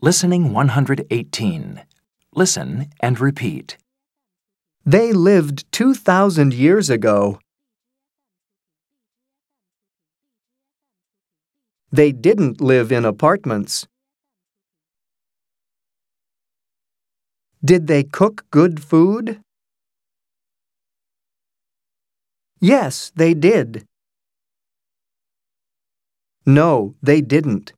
Listening 118. Listen and repeat. They lived 2,000 years ago. They didn't live in apartments. Did they cook good food? Yes, they did. No, they didn't.